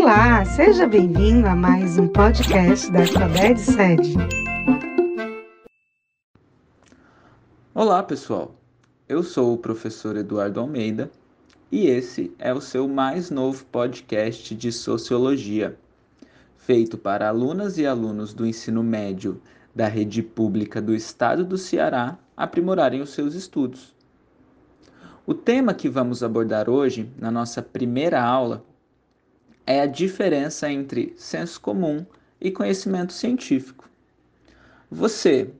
Olá, seja bem-vindo a mais um podcast da Alfabete Sede. Olá, pessoal. Eu sou o professor Eduardo Almeida e esse é o seu mais novo podcast de sociologia, feito para alunas e alunos do ensino médio da rede pública do estado do Ceará aprimorarem os seus estudos. O tema que vamos abordar hoje, na nossa primeira aula, é a diferença entre senso comum e conhecimento científico. Você,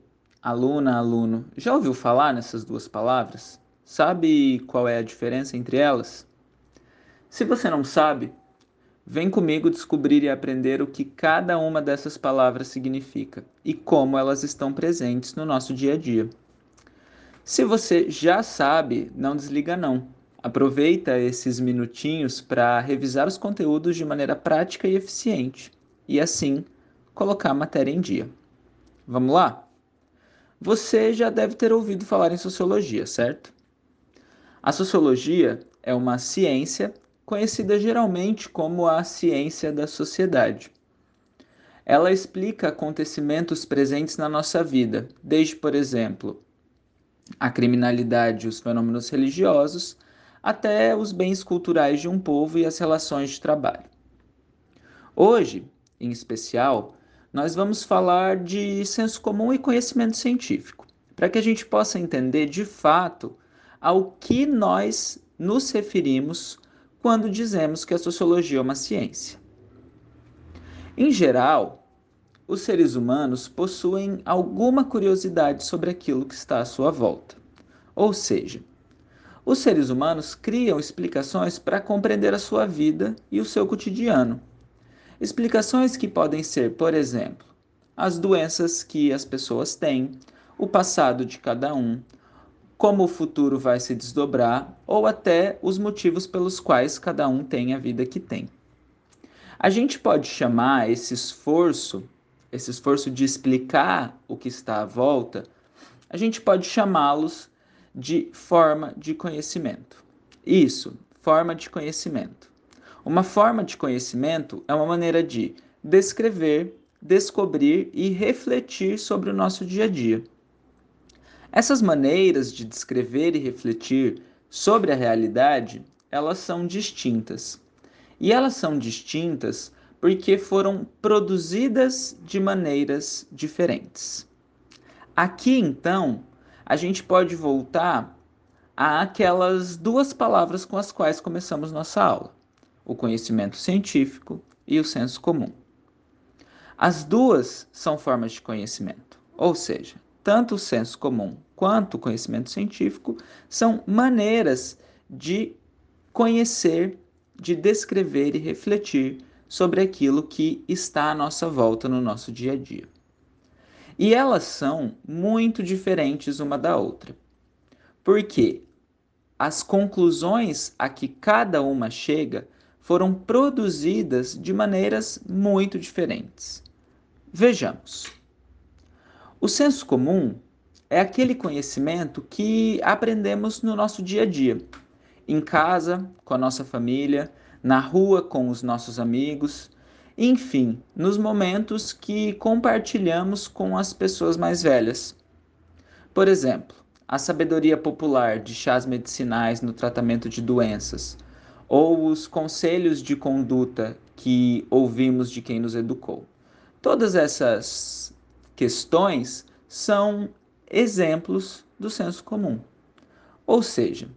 aluna, aluno, já ouviu falar nessas duas palavras? Sabe qual é a diferença entre elas? Se você não sabe, vem comigo descobrir e aprender o que cada uma dessas palavras significa e como elas estão presentes no nosso dia a dia. Se você já sabe, não desliga não. Aproveita esses minutinhos para revisar os conteúdos de maneira prática e eficiente e assim colocar a matéria em dia. Vamos lá? Você já deve ter ouvido falar em sociologia, certo? A sociologia é uma ciência conhecida geralmente como a ciência da sociedade. Ela explica acontecimentos presentes na nossa vida, desde, por exemplo, a criminalidade e os fenômenos religiosos, até os bens culturais de um povo e as relações de trabalho. Hoje, em especial, nós vamos falar de senso comum e conhecimento científico, para que a gente possa entender de fato ao que nós nos referimos quando dizemos que a sociologia é uma ciência. Em geral, os seres humanos possuem alguma curiosidade sobre aquilo que está à sua volta. Ou seja, os seres humanos criam explicações para compreender a sua vida e o seu cotidiano. Explicações que podem ser, por exemplo, as doenças que as pessoas têm, o passado de cada um, como o futuro vai se desdobrar ou até os motivos pelos quais cada um tem a vida que tem. A gente pode chamar esse esforço, esse esforço de explicar o que está à volta, a gente pode chamá-los de forma de conhecimento. Isso, forma de conhecimento. Uma forma de conhecimento é uma maneira de descrever, descobrir e refletir sobre o nosso dia a dia. Essas maneiras de descrever e refletir sobre a realidade, elas são distintas. E elas são distintas porque foram produzidas de maneiras diferentes. Aqui, então, a gente pode voltar àquelas duas palavras com as quais começamos nossa aula o conhecimento científico e o senso comum. As duas são formas de conhecimento, ou seja, tanto o senso comum quanto o conhecimento científico são maneiras de conhecer, de descrever e refletir sobre aquilo que está à nossa volta no nosso dia a dia. E elas são muito diferentes uma da outra. Porque as conclusões a que cada uma chega foram produzidas de maneiras muito diferentes. Vejamos. O senso comum é aquele conhecimento que aprendemos no nosso dia a dia, em casa, com a nossa família, na rua, com os nossos amigos, enfim, nos momentos que compartilhamos com as pessoas mais velhas. Por exemplo, a sabedoria popular de chás medicinais no tratamento de doenças ou os conselhos de conduta que ouvimos de quem nos educou. Todas essas questões são exemplos do senso comum. Ou seja,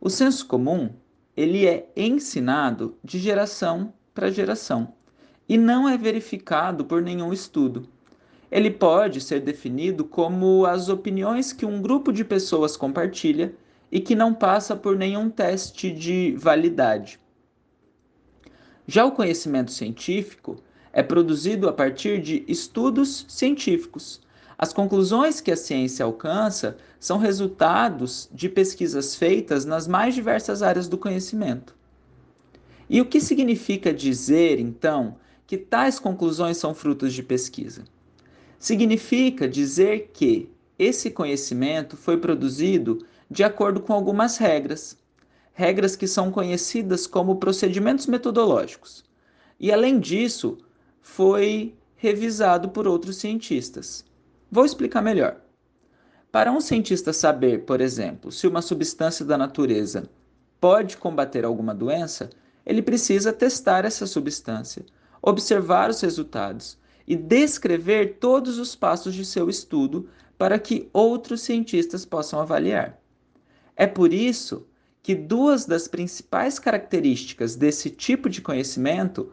o senso comum ele é ensinado de geração para geração e não é verificado por nenhum estudo. Ele pode ser definido como as opiniões que um grupo de pessoas compartilha e que não passa por nenhum teste de validade. Já o conhecimento científico é produzido a partir de estudos científicos. As conclusões que a ciência alcança são resultados de pesquisas feitas nas mais diversas áreas do conhecimento. E o que significa dizer, então, que tais conclusões são frutos de pesquisa? Significa dizer que esse conhecimento foi produzido de acordo com algumas regras, regras que são conhecidas como procedimentos metodológicos. e, além disso, foi revisado por outros cientistas. Vou explicar melhor. Para um cientista saber, por exemplo, se uma substância da natureza pode combater alguma doença, ele precisa testar essa substância, observar os resultados e descrever todos os passos de seu estudo para que outros cientistas possam avaliar. É por isso que duas das principais características desse tipo de conhecimento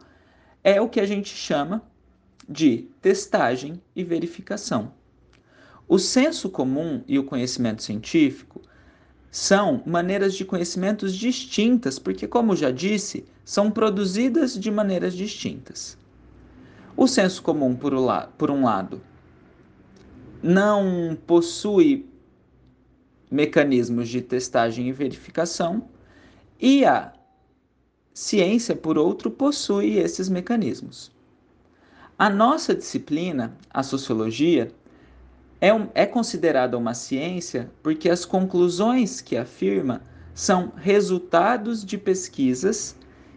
é o que a gente chama de testagem e verificação. O senso comum e o conhecimento científico são maneiras de conhecimentos distintas, porque, como já disse, são produzidas de maneiras distintas. O senso comum, por, por um lado, não possui mecanismos de testagem e verificação, e a ciência, por outro, possui esses mecanismos. A nossa disciplina, a sociologia, é, um, é considerada uma ciência porque as conclusões que afirma são resultados de pesquisas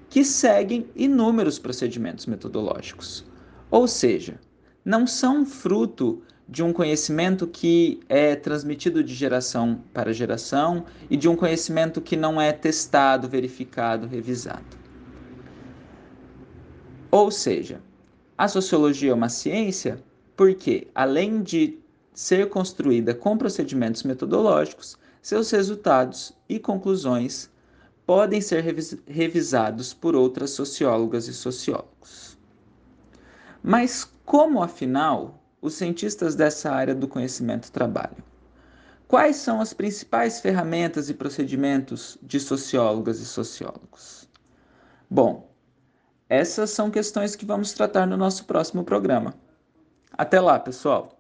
que seguem inúmeros procedimentos metodológicos. Ou seja, não são fruto de um conhecimento que é transmitido de geração para geração e de um conhecimento que não é testado, verificado, revisado. Ou seja, a sociologia é uma ciência porque, além de ser construída com procedimentos metodológicos, seus resultados e conclusões podem ser revisados por outras sociólogas e sociólogos. Mas como, afinal, os cientistas dessa área do conhecimento trabalham? Quais são as principais ferramentas e procedimentos de sociólogas e sociólogos? Bom, essas são questões que vamos tratar no nosso próximo programa. Até lá, pessoal!